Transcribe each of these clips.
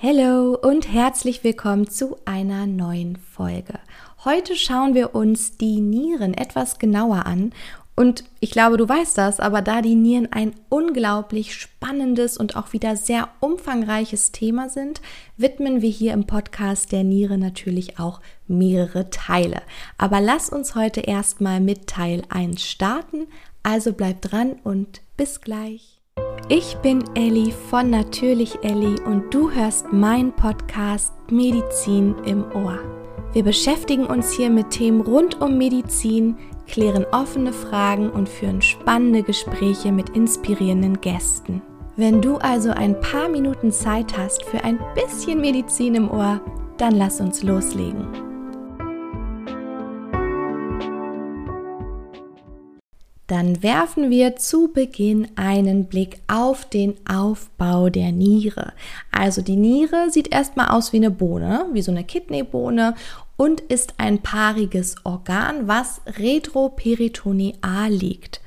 Hallo und herzlich willkommen zu einer neuen Folge. Heute schauen wir uns die Nieren etwas genauer an und ich glaube, du weißt das, aber da die Nieren ein unglaublich spannendes und auch wieder sehr umfangreiches Thema sind, widmen wir hier im Podcast der Niere natürlich auch mehrere Teile. Aber lass uns heute erstmal mit Teil 1 starten, also bleib dran und bis gleich. Ich bin Elli von Natürlich Elli und du hörst meinen Podcast Medizin im Ohr. Wir beschäftigen uns hier mit Themen rund um Medizin, klären offene Fragen und führen spannende Gespräche mit inspirierenden Gästen. Wenn du also ein paar Minuten Zeit hast für ein bisschen Medizin im Ohr, dann lass uns loslegen. Dann werfen wir zu Beginn einen Blick auf den Aufbau der Niere. Also die Niere sieht erstmal aus wie eine Bohne, wie so eine Kidneybohne und ist ein paariges Organ, was retroperitoneal liegt.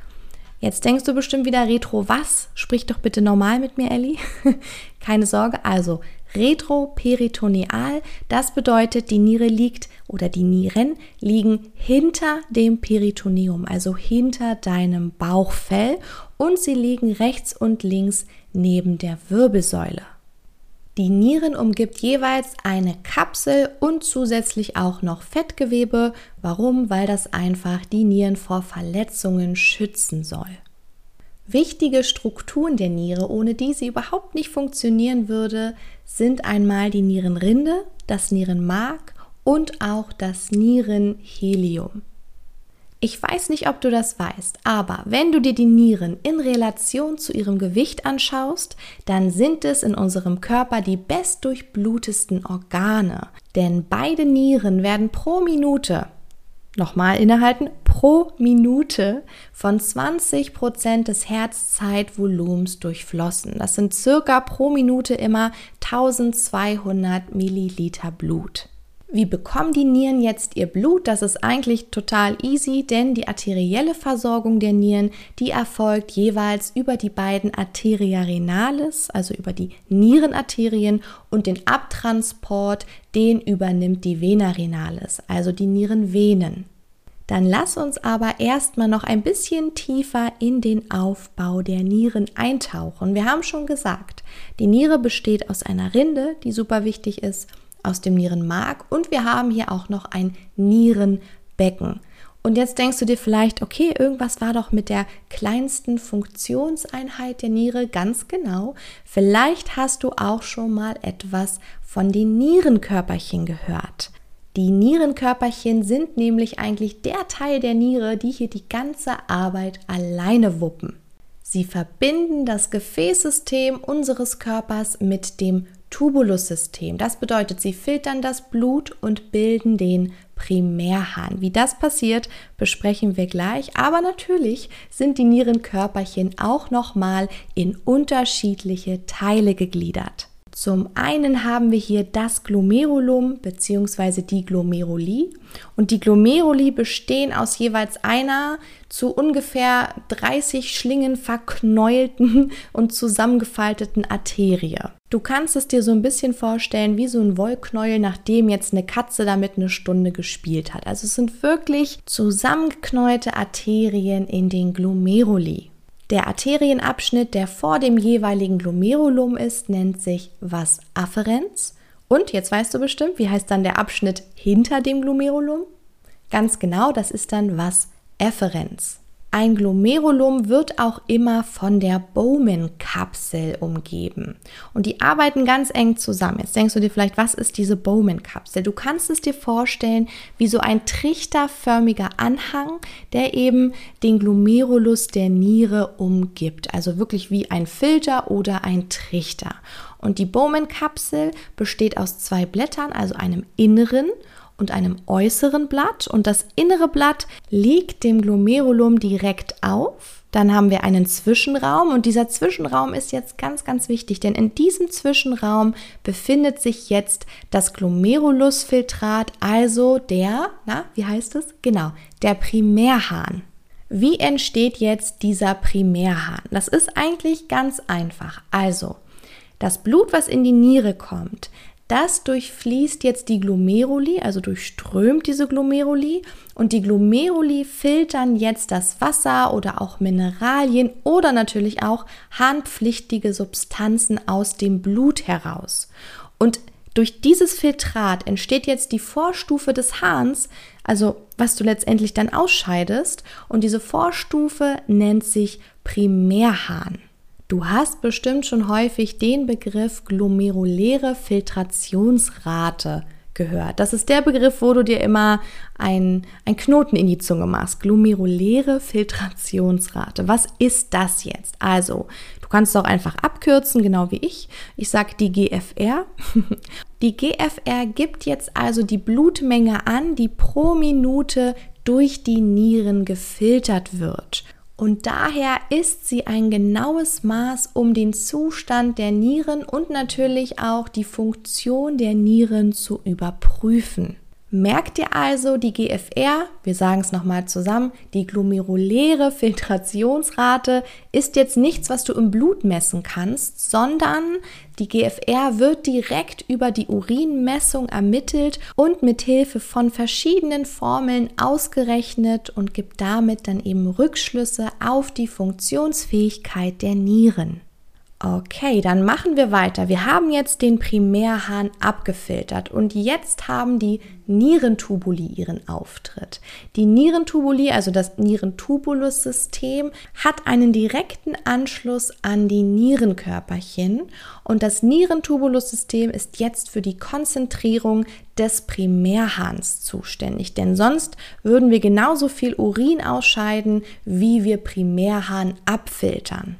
Jetzt denkst du bestimmt wieder Retro was? Sprich doch bitte normal mit mir, Ellie. Keine Sorge, also retroperitoneal, das bedeutet, die Niere liegt oder die Nieren liegen hinter dem Peritoneum, also hinter deinem Bauchfell und sie liegen rechts und links neben der Wirbelsäule. Die Nieren umgibt jeweils eine Kapsel und zusätzlich auch noch Fettgewebe. Warum? Weil das einfach die Nieren vor Verletzungen schützen soll. Wichtige Strukturen der Niere, ohne die sie überhaupt nicht funktionieren würde, sind einmal die Nierenrinde, das Nierenmark und auch das Nierenhelium. Ich weiß nicht, ob du das weißt, aber wenn du dir die Nieren in Relation zu ihrem Gewicht anschaust, dann sind es in unserem Körper die bestdurchblutesten Organe. Denn beide Nieren werden pro Minute, nochmal innehalten, pro Minute von 20 Prozent des Herzzeitvolumens durchflossen. Das sind circa pro Minute immer 1200 Milliliter Blut. Wie bekommen die Nieren jetzt ihr Blut? Das ist eigentlich total easy, denn die arterielle Versorgung der Nieren, die erfolgt jeweils über die beiden Arteria renalis, also über die Nierenarterien und den Abtransport, den übernimmt die Vena renalis, also die Nierenvenen. Dann lass uns aber erstmal noch ein bisschen tiefer in den Aufbau der Nieren eintauchen. Wir haben schon gesagt, die Niere besteht aus einer Rinde, die super wichtig ist, aus dem Nierenmark und wir haben hier auch noch ein Nierenbecken. Und jetzt denkst du dir vielleicht, okay, irgendwas war doch mit der kleinsten Funktionseinheit der Niere ganz genau. Vielleicht hast du auch schon mal etwas von den Nierenkörperchen gehört. Die Nierenkörperchen sind nämlich eigentlich der Teil der Niere, die hier die ganze Arbeit alleine wuppen. Sie verbinden das Gefäßsystem unseres Körpers mit dem Tubulussystem. Das bedeutet, sie filtern das Blut und bilden den Primärhahn. Wie das passiert, besprechen wir gleich. Aber natürlich sind die Nierenkörperchen auch nochmal in unterschiedliche Teile gegliedert. Zum einen haben wir hier das Glomerulum bzw. die Glomeruli und die Glomeruli bestehen aus jeweils einer zu ungefähr 30 Schlingen verknäulten und zusammengefalteten Arterie. Du kannst es dir so ein bisschen vorstellen wie so ein Wollknäuel, nachdem jetzt eine Katze damit eine Stunde gespielt hat. Also es sind wirklich zusammengeknäulte Arterien in den Glomeruli. Der Arterienabschnitt, der vor dem jeweiligen Glomerulum ist, nennt sich was Afferenz. Und jetzt weißt du bestimmt, wie heißt dann der Abschnitt hinter dem Glomerulum? Ganz genau, das ist dann was Efferenz. Ein Glomerulum wird auch immer von der Bowman-Kapsel umgeben. Und die arbeiten ganz eng zusammen. Jetzt denkst du dir vielleicht, was ist diese Bowman-Kapsel? Du kannst es dir vorstellen wie so ein trichterförmiger Anhang, der eben den Glomerulus der Niere umgibt. Also wirklich wie ein Filter oder ein Trichter. Und die Bowman-Kapsel besteht aus zwei Blättern, also einem inneren und einem äußeren Blatt und das innere Blatt liegt dem Glomerulum direkt auf. Dann haben wir einen Zwischenraum und dieser Zwischenraum ist jetzt ganz, ganz wichtig, denn in diesem Zwischenraum befindet sich jetzt das Glomerulusfiltrat, also der, na, wie heißt es? Genau, der Primärhahn. Wie entsteht jetzt dieser Primärhahn? Das ist eigentlich ganz einfach. Also, Das Blut, was in die Niere kommt, das durchfließt jetzt die Glomeruli, also durchströmt diese Glomeruli und die Glomeruli filtern jetzt das Wasser oder auch Mineralien oder natürlich auch harnpflichtige Substanzen aus dem Blut heraus. Und durch dieses Filtrat entsteht jetzt die Vorstufe des Hahns, also was du letztendlich dann ausscheidest und diese Vorstufe nennt sich Primärhahn. Du hast bestimmt schon häufig den Begriff glomeruläre Filtrationsrate gehört. Das ist der Begriff, wo du dir immer ein, ein Knoten in die Zunge machst. Glomeruläre Filtrationsrate. Was ist das jetzt? Also, du kannst es auch einfach abkürzen, genau wie ich. Ich sage die GFR. Die GFR gibt jetzt also die Blutmenge an, die pro Minute durch die Nieren gefiltert wird und daher ist sie ein genaues Maß, um den Zustand der Nieren und natürlich auch die Funktion der Nieren zu überprüfen. Merkt ihr also die GFR, wir sagen es nochmal zusammen, die glomeruläre Filtrationsrate ist jetzt nichts, was du im Blut messen kannst, sondern die GFR wird direkt über die Urinmessung ermittelt und mit Hilfe von verschiedenen Formeln ausgerechnet und gibt damit dann eben Rückschlüsse auf die Funktionsfähigkeit der Nieren. Okay, dann machen wir weiter. Wir haben jetzt den Primärhahn abgefiltert und jetzt haben die Nierentubuli ihren Auftritt. Die Nierentubuli, also das Nierentubulussystem, hat einen direkten Anschluss an die Nierenkörperchen und das Nierentubulussystem ist jetzt für die Konzentrierung des Primärhahns zuständig, denn sonst würden wir genauso viel Urin ausscheiden, wie wir Primärhahn abfiltern.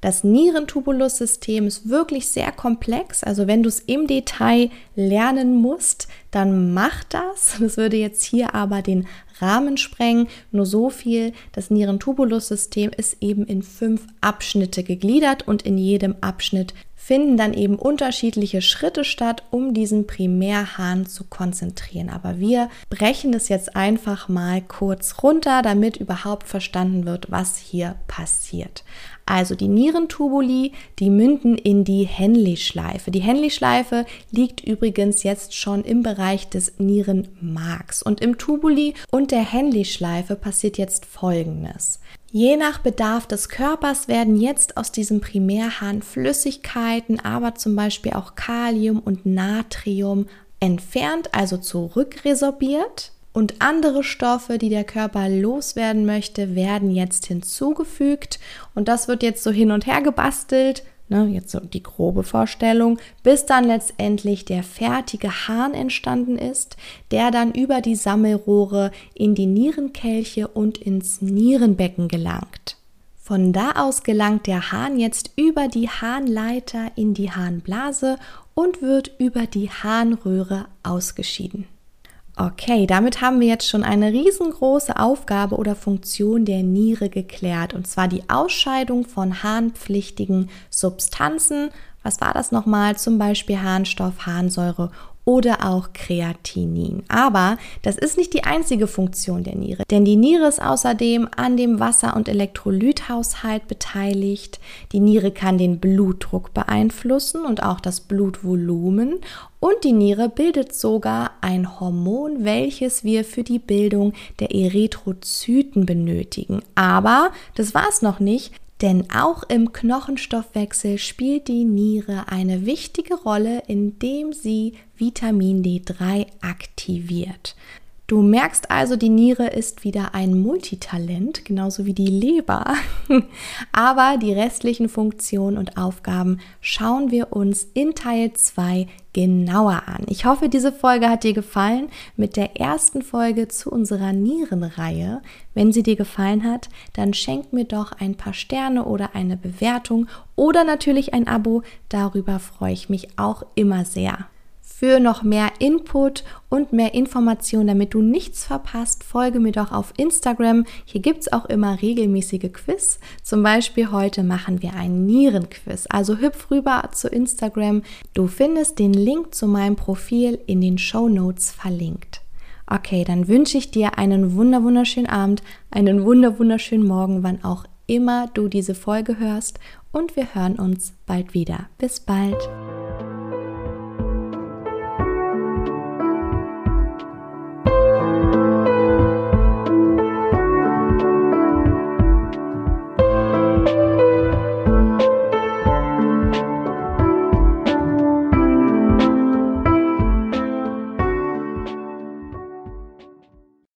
Das Nierentubulussystem ist wirklich sehr komplex. Also wenn du es im Detail lernen musst, dann mach das. Das würde jetzt hier aber den Rahmen sprengen. Nur so viel. Das Nierentubulussystem ist eben in fünf Abschnitte gegliedert und in jedem Abschnitt finden dann eben unterschiedliche Schritte statt, um diesen Primärhahn zu konzentrieren. Aber wir brechen es jetzt einfach mal kurz runter, damit überhaupt verstanden wird, was hier passiert. Also die Nierentubuli, die münden in die Henley-Schleife. Die Henley-Schleife liegt übrigens jetzt schon im Bereich des Nierenmarks. Und im Tubuli und der Henley-Schleife passiert jetzt Folgendes. Je nach Bedarf des Körpers werden jetzt aus diesem Primärhahn Flüssigkeiten, aber zum Beispiel auch Kalium und Natrium entfernt, also zurückresorbiert. Und andere Stoffe, die der Körper loswerden möchte, werden jetzt hinzugefügt. Und das wird jetzt so hin und her gebastelt Ne, jetzt so die grobe Vorstellung, bis dann letztendlich der fertige Hahn entstanden ist, der dann über die Sammelrohre in die Nierenkelche und ins Nierenbecken gelangt. Von da aus gelangt der Hahn jetzt über die Harnleiter in die Harnblase und wird über die Harnröhre ausgeschieden. Okay, damit haben wir jetzt schon eine riesengroße Aufgabe oder Funktion der Niere geklärt, und zwar die Ausscheidung von harnpflichtigen Substanzen. Was war das nochmal? Zum Beispiel Harnstoff, Harnsäure oder auch Kreatinin. Aber das ist nicht die einzige Funktion der Niere, denn die Niere ist außerdem an dem Wasser- und Elektrolythaushalt beteiligt. Die Niere kann den Blutdruck beeinflussen und auch das Blutvolumen und die Niere bildet sogar ein Hormon, welches wir für die Bildung der Erythrozyten benötigen. Aber das war es noch nicht. Denn auch im Knochenstoffwechsel spielt die Niere eine wichtige Rolle, indem sie Vitamin D3 aktiviert. Du merkst also, die Niere ist wieder ein Multitalent, genauso wie die Leber. Aber die restlichen Funktionen und Aufgaben schauen wir uns in Teil 2 genauer an. Ich hoffe, diese Folge hat dir gefallen mit der ersten Folge zu unserer Nierenreihe. Wenn sie dir gefallen hat, dann schenk mir doch ein paar Sterne oder eine Bewertung oder natürlich ein Abo. Darüber freue ich mich auch immer sehr. Für noch mehr Input und mehr Informationen, damit du nichts verpasst, folge mir doch auf Instagram. Hier gibt es auch immer regelmäßige Quiz. Zum Beispiel heute machen wir einen Nierenquiz. Also hüpf rüber zu Instagram. Du findest den Link zu meinem Profil in den Show Notes verlinkt. Okay, dann wünsche ich dir einen wunder wunderschönen Abend, einen wunder wunderschönen Morgen, wann auch immer du diese Folge hörst und wir hören uns bald wieder. Bis bald.